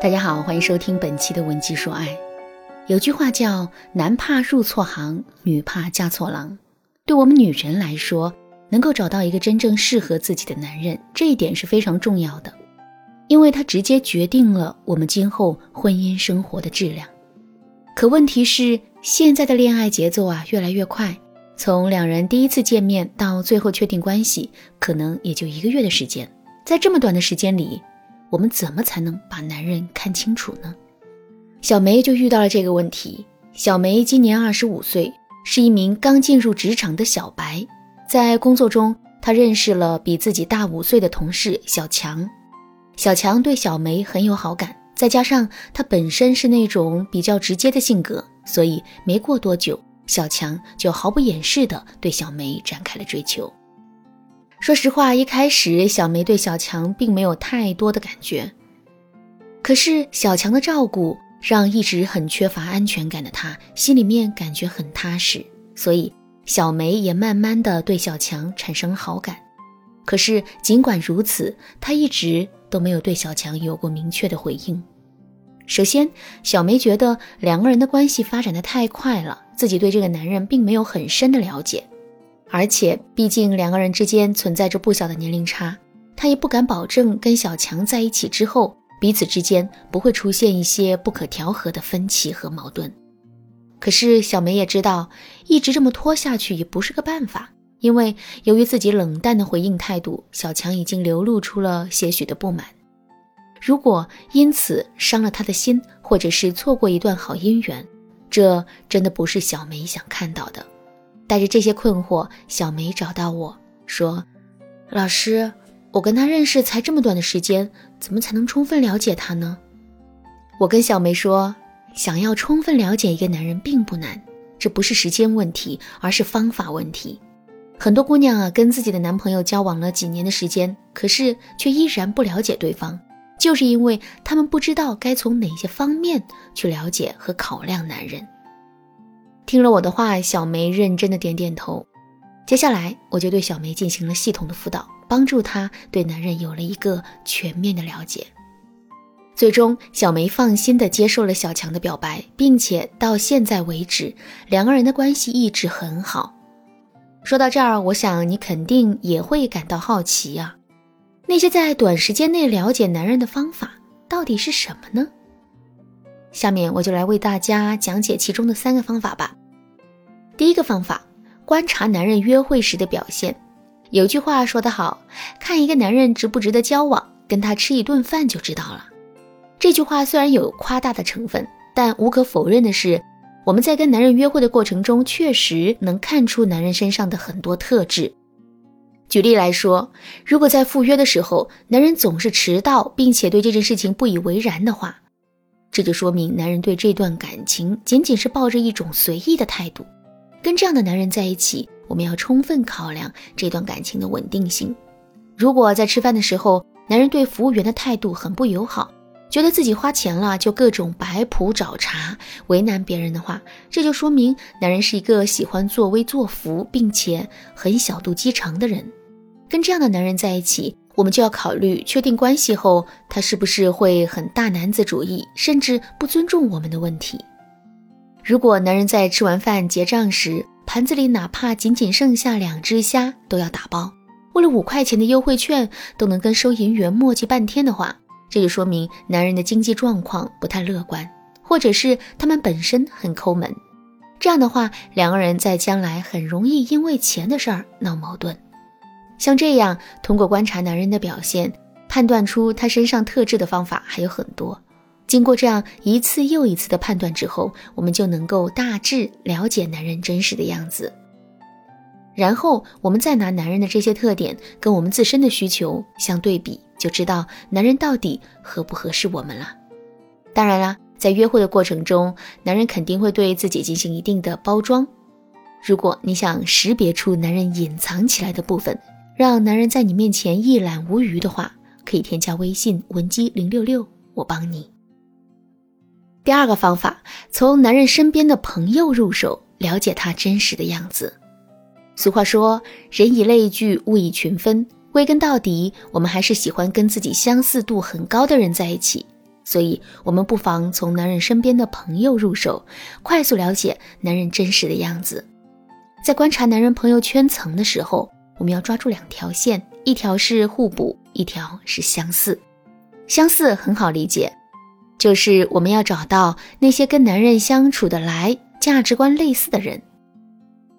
大家好，欢迎收听本期的《文姬说爱》。有句话叫“男怕入错行，女怕嫁错郎”。对我们女人来说，能够找到一个真正适合自己的男人，这一点是非常重要的，因为它直接决定了我们今后婚姻生活的质量。可问题是，现在的恋爱节奏啊越来越快，从两人第一次见面到最后确定关系，可能也就一个月的时间。在这么短的时间里，我们怎么才能把男人看清楚呢？小梅就遇到了这个问题。小梅今年二十五岁，是一名刚进入职场的小白。在工作中，她认识了比自己大五岁的同事小强。小强对小梅很有好感，再加上他本身是那种比较直接的性格，所以没过多久，小强就毫不掩饰地对小梅展开了追求。说实话，一开始小梅对小强并没有太多的感觉。可是小强的照顾让一直很缺乏安全感的她心里面感觉很踏实，所以小梅也慢慢的对小强产生了好感。可是尽管如此，她一直都没有对小强有过明确的回应。首先，小梅觉得两个人的关系发展的太快了，自己对这个男人并没有很深的了解。而且，毕竟两个人之间存在着不小的年龄差，她也不敢保证跟小强在一起之后，彼此之间不会出现一些不可调和的分歧和矛盾。可是小梅也知道，一直这么拖下去也不是个办法，因为由于自己冷淡的回应态度，小强已经流露出了些许的不满。如果因此伤了他的心，或者是错过一段好姻缘，这真的不是小梅想看到的。带着这些困惑，小梅找到我说：“老师，我跟他认识才这么短的时间，怎么才能充分了解他呢？”我跟小梅说：“想要充分了解一个男人并不难，这不是时间问题，而是方法问题。很多姑娘啊，跟自己的男朋友交往了几年的时间，可是却依然不了解对方，就是因为他们不知道该从哪些方面去了解和考量男人。”听了我的话，小梅认真的点点头。接下来，我就对小梅进行了系统的辅导，帮助她对男人有了一个全面的了解。最终，小梅放心的接受了小强的表白，并且到现在为止，两个人的关系一直很好。说到这儿，我想你肯定也会感到好奇呀，那些在短时间内了解男人的方法到底是什么呢？下面我就来为大家讲解其中的三个方法吧。第一个方法，观察男人约会时的表现。有句话说得好，看一个男人值不值得交往，跟他吃一顿饭就知道了。这句话虽然有夸大的成分，但无可否认的是，我们在跟男人约会的过程中，确实能看出男人身上的很多特质。举例来说，如果在赴约的时候，男人总是迟到，并且对这件事情不以为然的话，这就说明男人对这段感情仅仅是抱着一种随意的态度。跟这样的男人在一起，我们要充分考量这段感情的稳定性。如果在吃饭的时候，男人对服务员的态度很不友好，觉得自己花钱了就各种摆谱找茬，为难别人的话，这就说明男人是一个喜欢作威作福，并且很小肚鸡肠的人。跟这样的男人在一起。我们就要考虑，确定关系后，他是不是会很大男子主义，甚至不尊重我们的问题。如果男人在吃完饭结账时，盘子里哪怕仅仅剩下两只虾都要打包，为了五块钱的优惠券都能跟收银员磨叽半天的话，这就说明男人的经济状况不太乐观，或者是他们本身很抠门。这样的话，两个人在将来很容易因为钱的事儿闹矛盾。像这样通过观察男人的表现，判断出他身上特质的方法还有很多。经过这样一次又一次的判断之后，我们就能够大致了解男人真实的样子。然后我们再拿男人的这些特点跟我们自身的需求相对比，就知道男人到底合不合适我们了。当然啦，在约会的过程中，男人肯定会对自己进行一定的包装。如果你想识别出男人隐藏起来的部分，让男人在你面前一览无余的话，可以添加微信文姬零六六，我帮你。第二个方法，从男人身边的朋友入手，了解他真实的样子。俗话说，人以类聚，物以群分。归根到底，我们还是喜欢跟自己相似度很高的人在一起。所以，我们不妨从男人身边的朋友入手，快速了解男人真实的样子。在观察男人朋友圈层的时候，我们要抓住两条线：一条是互补，一条是相似。相似很好理解，就是我们要找到那些跟男人相处的来、价值观类似的人。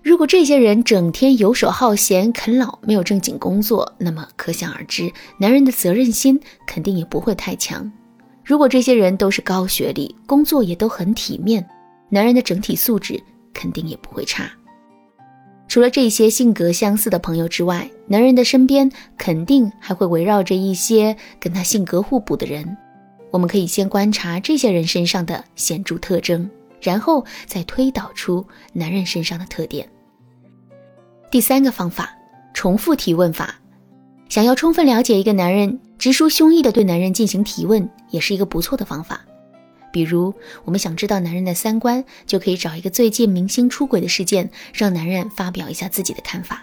如果这些人整天游手好闲、啃老，没有正经工作，那么可想而知，男人的责任心肯定也不会太强。如果这些人都是高学历，工作也都很体面，男人的整体素质肯定也不会差。除了这些性格相似的朋友之外，男人的身边肯定还会围绕着一些跟他性格互补的人。我们可以先观察这些人身上的显著特征，然后再推导出男人身上的特点。第三个方法，重复提问法。想要充分了解一个男人，直抒胸臆的对男人进行提问，也是一个不错的方法。比如，我们想知道男人的三观，就可以找一个最近明星出轨的事件，让男人发表一下自己的看法。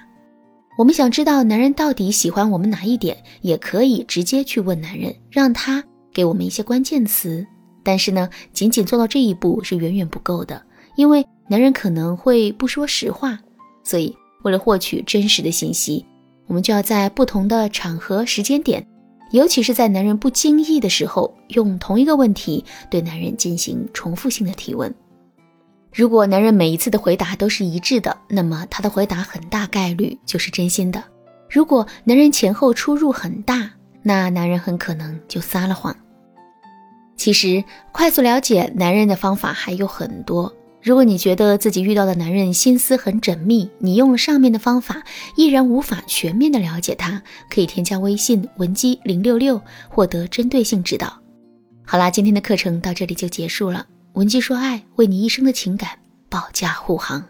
我们想知道男人到底喜欢我们哪一点，也可以直接去问男人，让他给我们一些关键词。但是呢，仅仅做到这一步是远远不够的，因为男人可能会不说实话。所以，为了获取真实的信息。我们就要在不同的场合、时间点，尤其是在男人不经意的时候，用同一个问题对男人进行重复性的提问。如果男人每一次的回答都是一致的，那么他的回答很大概率就是真心的。如果男人前后出入很大，那男人很可能就撒了谎。其实，快速了解男人的方法还有很多。如果你觉得自己遇到的男人心思很缜密，你用了上面的方法依然无法全面的了解他，可以添加微信文姬零六六获得针对性指导。好啦，今天的课程到这里就结束了。文姬说爱，为你一生的情感保驾护航。